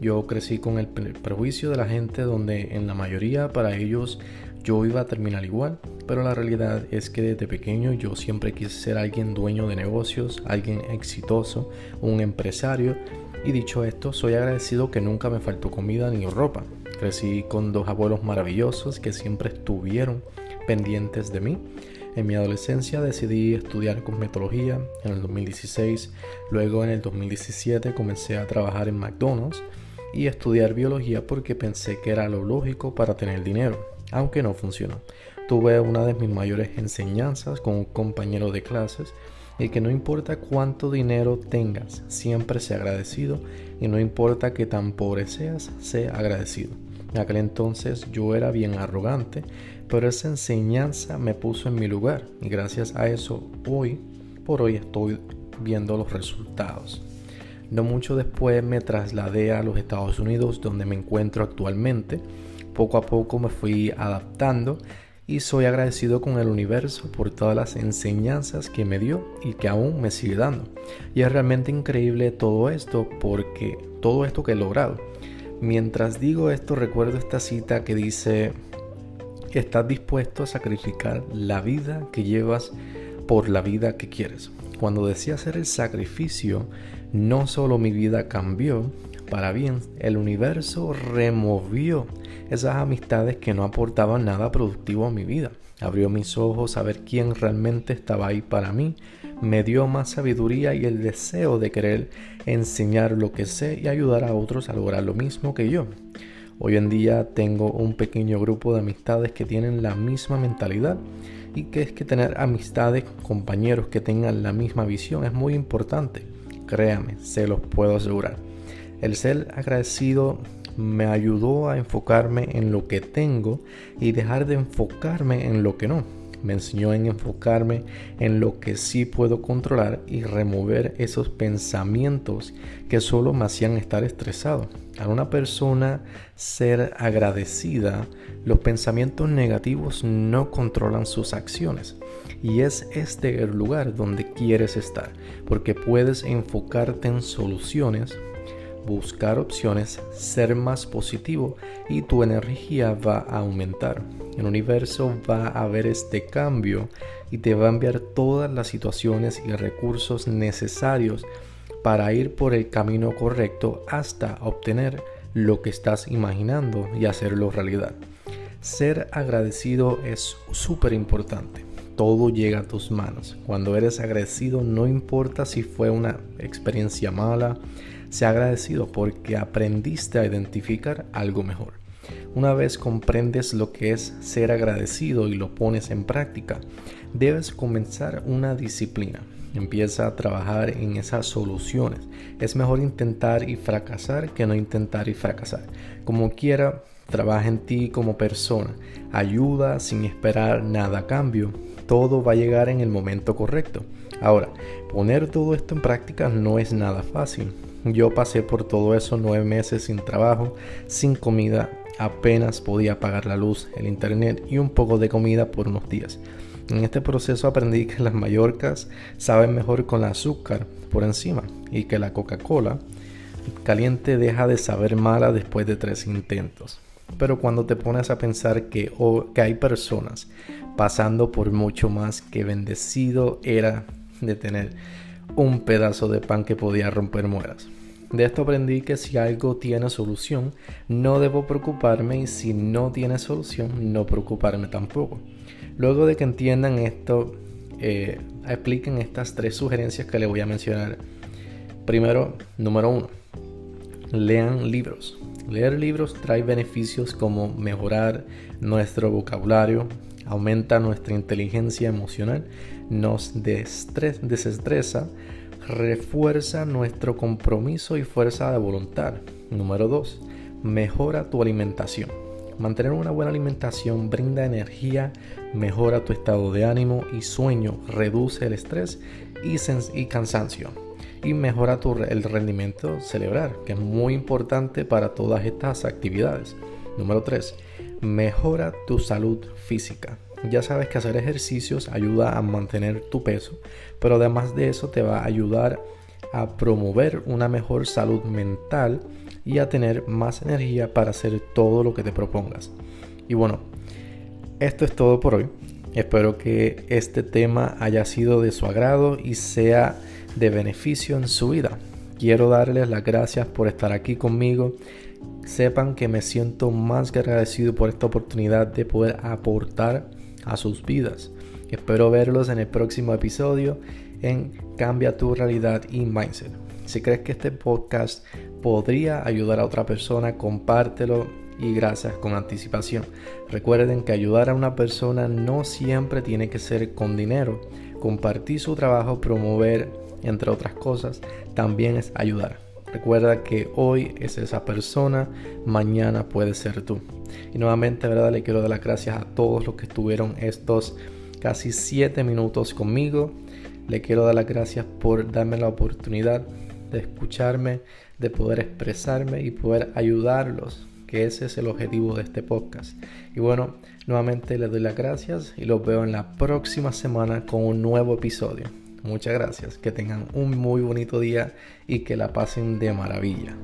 Yo crecí con el prejuicio de la gente donde en la mayoría para ellos yo iba a terminar igual, pero la realidad es que desde pequeño yo siempre quise ser alguien dueño de negocios, alguien exitoso, un empresario y dicho esto, soy agradecido que nunca me faltó comida ni ropa. Crecí con dos abuelos maravillosos que siempre estuvieron pendientes de mí. En mi adolescencia decidí estudiar cosmetología en el 2016, luego en el 2017 comencé a trabajar en McDonald's y estudiar biología porque pensé que era lo lógico para tener dinero, aunque no funcionó. Tuve una de mis mayores enseñanzas con un compañero de clases y que no importa cuánto dinero tengas, siempre sea agradecido y no importa que tan pobre seas, sea agradecido. En aquel entonces yo era bien arrogante, pero esa enseñanza me puso en mi lugar y gracias a eso hoy por hoy estoy viendo los resultados. No mucho después me trasladé a los Estados Unidos donde me encuentro actualmente. Poco a poco me fui adaptando y soy agradecido con el universo por todas las enseñanzas que me dio y que aún me sigue dando. Y es realmente increíble todo esto porque todo esto que he logrado. Mientras digo esto recuerdo esta cita que dice, estás dispuesto a sacrificar la vida que llevas por la vida que quieres. Cuando decía hacer el sacrificio, no solo mi vida cambió para bien, el universo removió esas amistades que no aportaban nada productivo a mi vida. Abrió mis ojos a ver quién realmente estaba ahí para mí. Me dio más sabiduría y el deseo de querer enseñar lo que sé y ayudar a otros a lograr lo mismo que yo. Hoy en día tengo un pequeño grupo de amistades que tienen la misma mentalidad y que es que tener amistades, compañeros que tengan la misma visión es muy importante. Créame, se los puedo asegurar. El ser agradecido me ayudó a enfocarme en lo que tengo y dejar de enfocarme en lo que no. Me enseñó a enfocarme en lo que sí puedo controlar y remover esos pensamientos que solo me hacían estar estresado. A una persona ser agradecida, los pensamientos negativos no controlan sus acciones. Y es este el lugar donde quieres estar, porque puedes enfocarte en soluciones buscar opciones, ser más positivo y tu energía va a aumentar. El universo va a ver este cambio y te va a enviar todas las situaciones y recursos necesarios para ir por el camino correcto hasta obtener lo que estás imaginando y hacerlo realidad. Ser agradecido es súper importante. Todo llega a tus manos. Cuando eres agradecido no importa si fue una experiencia mala, sea agradecido porque aprendiste a identificar algo mejor. Una vez comprendes lo que es ser agradecido y lo pones en práctica, debes comenzar una disciplina. Empieza a trabajar en esas soluciones. Es mejor intentar y fracasar que no intentar y fracasar. Como quiera, trabaja en ti como persona. Ayuda sin esperar nada a cambio. Todo va a llegar en el momento correcto. Ahora, poner todo esto en práctica no es nada fácil. Yo pasé por todo eso nueve meses sin trabajo, sin comida, apenas podía pagar la luz, el internet y un poco de comida por unos días. En este proceso aprendí que las mallorcas saben mejor con el azúcar por encima y que la Coca-Cola caliente deja de saber mala después de tres intentos. Pero cuando te pones a pensar que, que hay personas pasando por mucho más que bendecido era de tener un pedazo de pan que podía romper muelas. De esto aprendí que si algo tiene solución, no debo preocuparme y si no tiene solución, no preocuparme tampoco. Luego de que entiendan esto, eh, expliquen estas tres sugerencias que les voy a mencionar. Primero, número uno, lean libros. Leer libros trae beneficios como mejorar nuestro vocabulario, aumenta nuestra inteligencia emocional, nos desestresa, refuerza nuestro compromiso y fuerza de voluntad. Número 2. Mejora tu alimentación. Mantener una buena alimentación brinda energía, mejora tu estado de ánimo y sueño, reduce el estrés y, y cansancio y mejora tu, el rendimiento cerebral, que es muy importante para todas estas actividades. Número 3. Mejora tu salud física. Ya sabes que hacer ejercicios ayuda a mantener tu peso, pero además de eso te va a ayudar a promover una mejor salud mental y a tener más energía para hacer todo lo que te propongas. Y bueno, esto es todo por hoy. Espero que este tema haya sido de su agrado y sea de beneficio en su vida. Quiero darles las gracias por estar aquí conmigo. Sepan que me siento más que agradecido por esta oportunidad de poder aportar a sus vidas. Espero verlos en el próximo episodio en Cambia tu realidad y mindset. Si crees que este podcast podría ayudar a otra persona, compártelo y gracias con anticipación. Recuerden que ayudar a una persona no siempre tiene que ser con dinero. Compartir su trabajo, promover, entre otras cosas, también es ayudar. Recuerda que hoy es esa persona, mañana puede ser tú. Y nuevamente, ¿verdad? Le quiero dar las gracias a todos los que estuvieron estos casi 7 minutos conmigo. Le quiero dar las gracias por darme la oportunidad de escucharme, de poder expresarme y poder ayudarlos, que ese es el objetivo de este podcast. Y bueno, nuevamente les doy las gracias y los veo en la próxima semana con un nuevo episodio. Muchas gracias, que tengan un muy bonito día y que la pasen de maravilla.